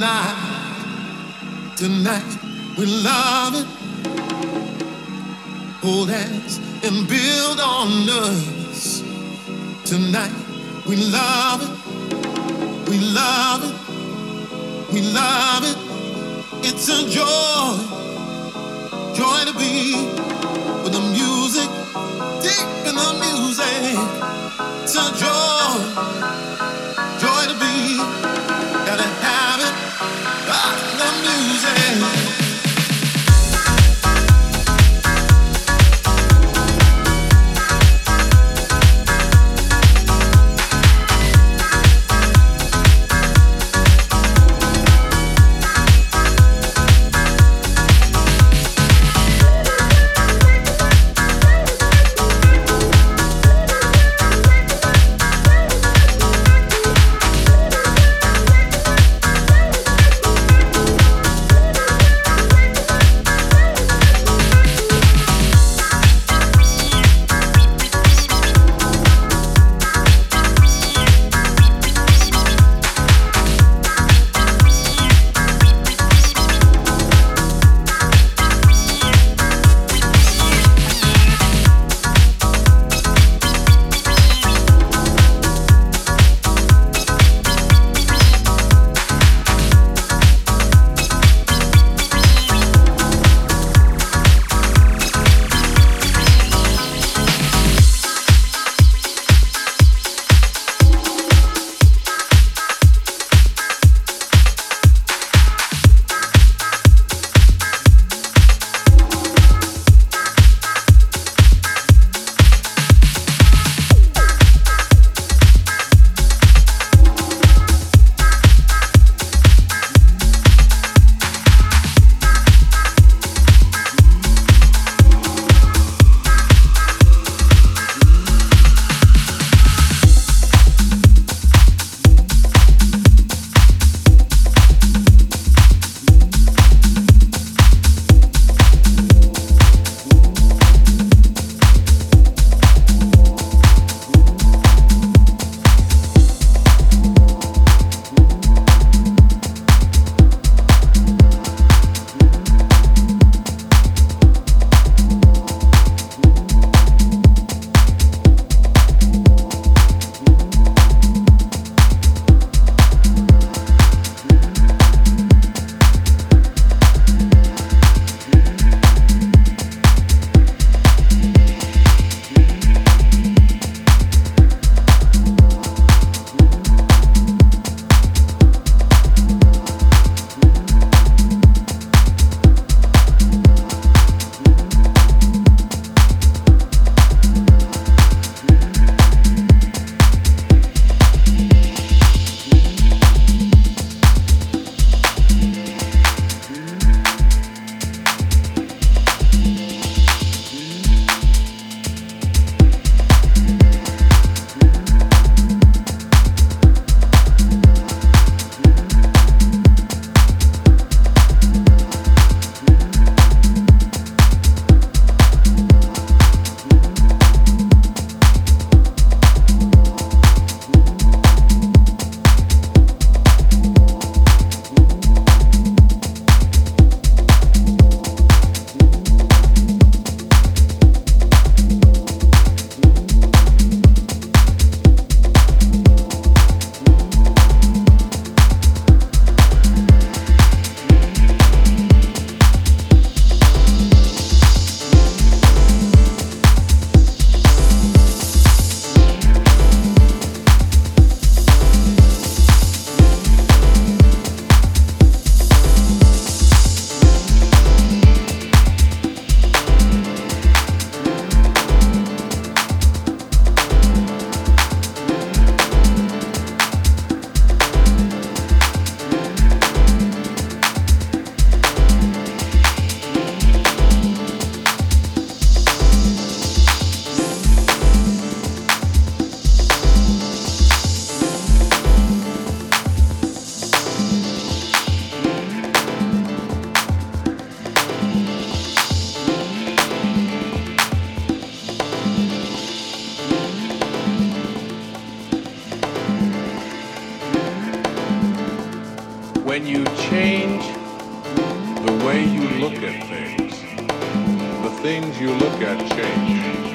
Tonight Tonight we love it. Hold hands and build on us. Tonight we love it. We love it. We love it. It's a joy, joy to be with the music, deep in the music. It's a joy, joy Ah! Things you look at change.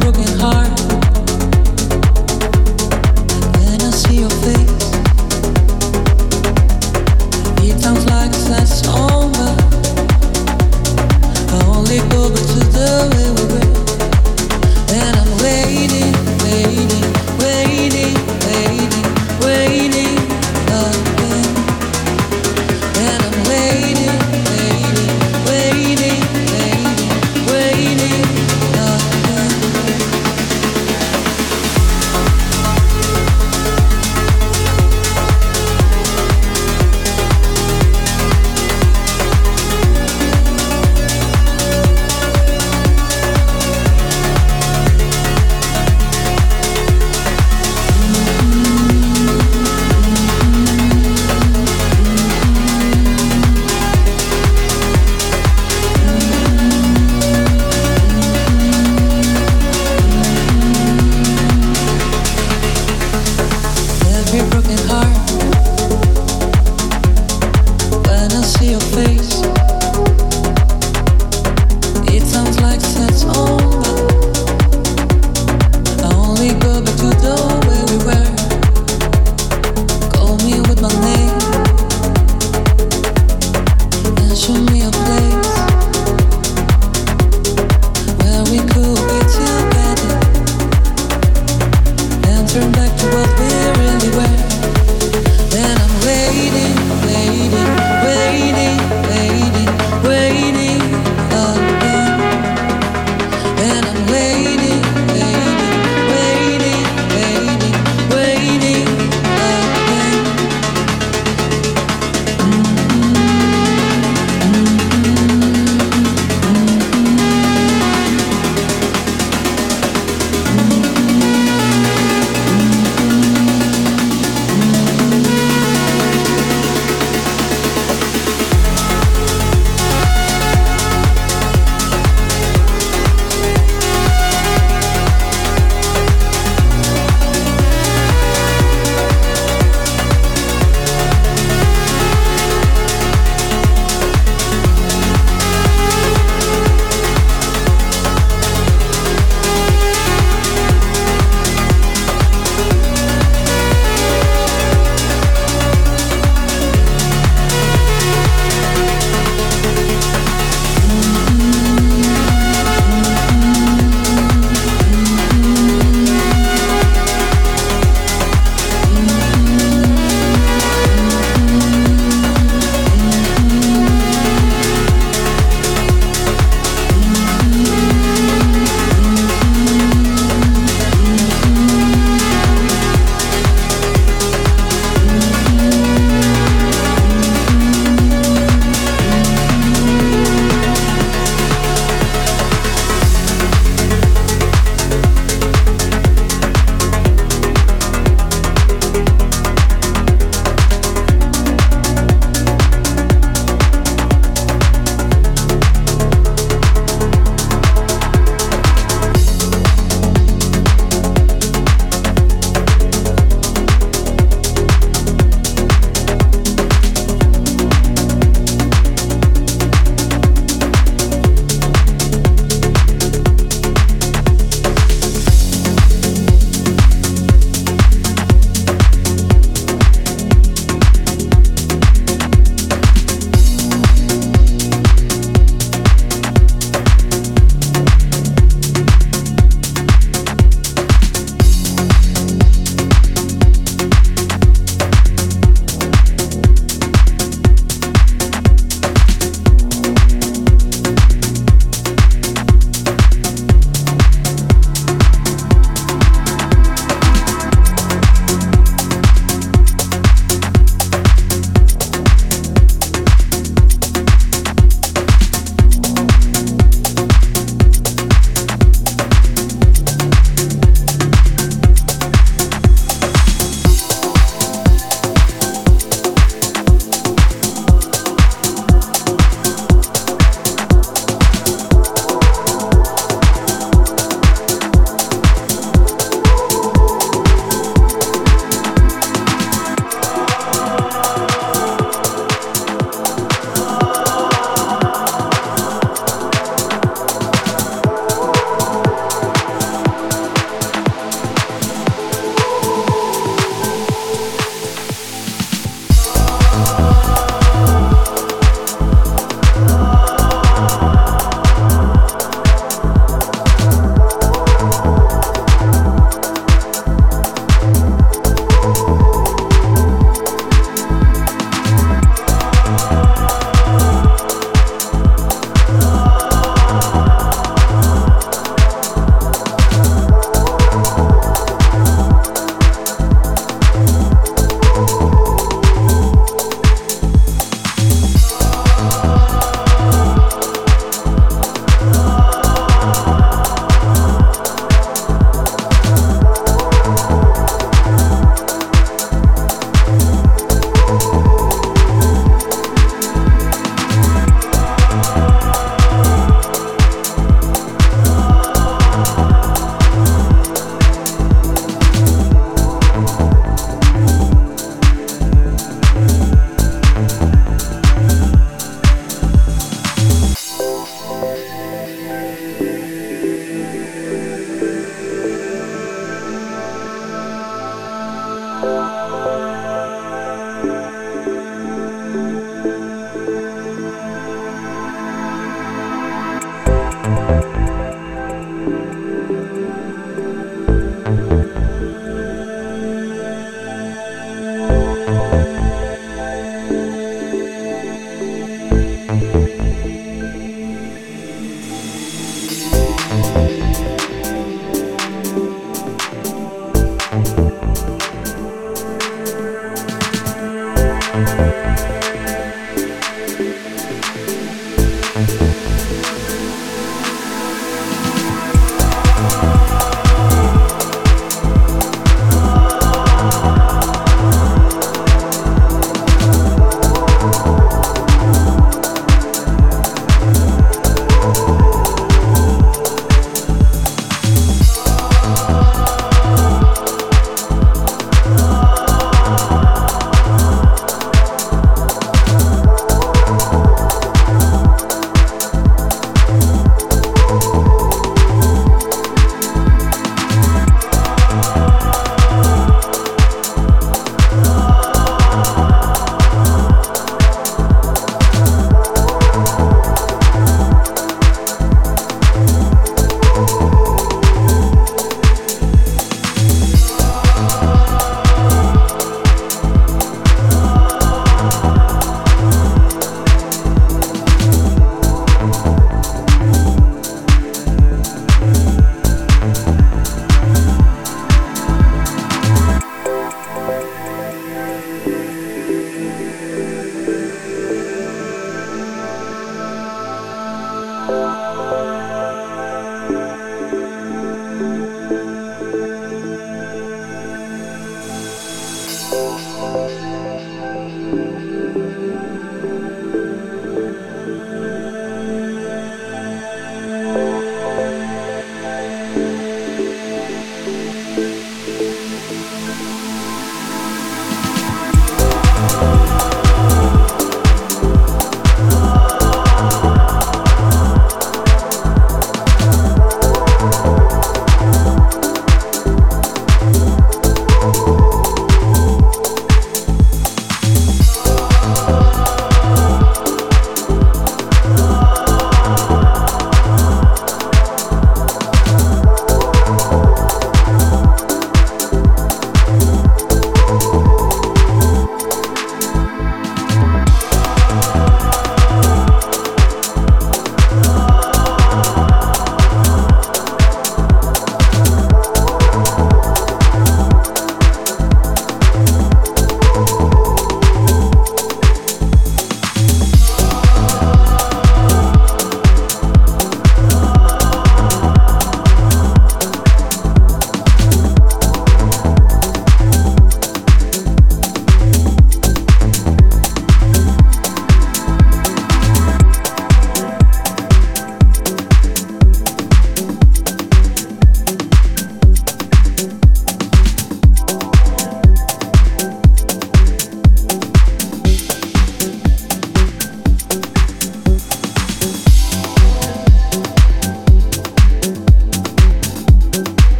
broken heart.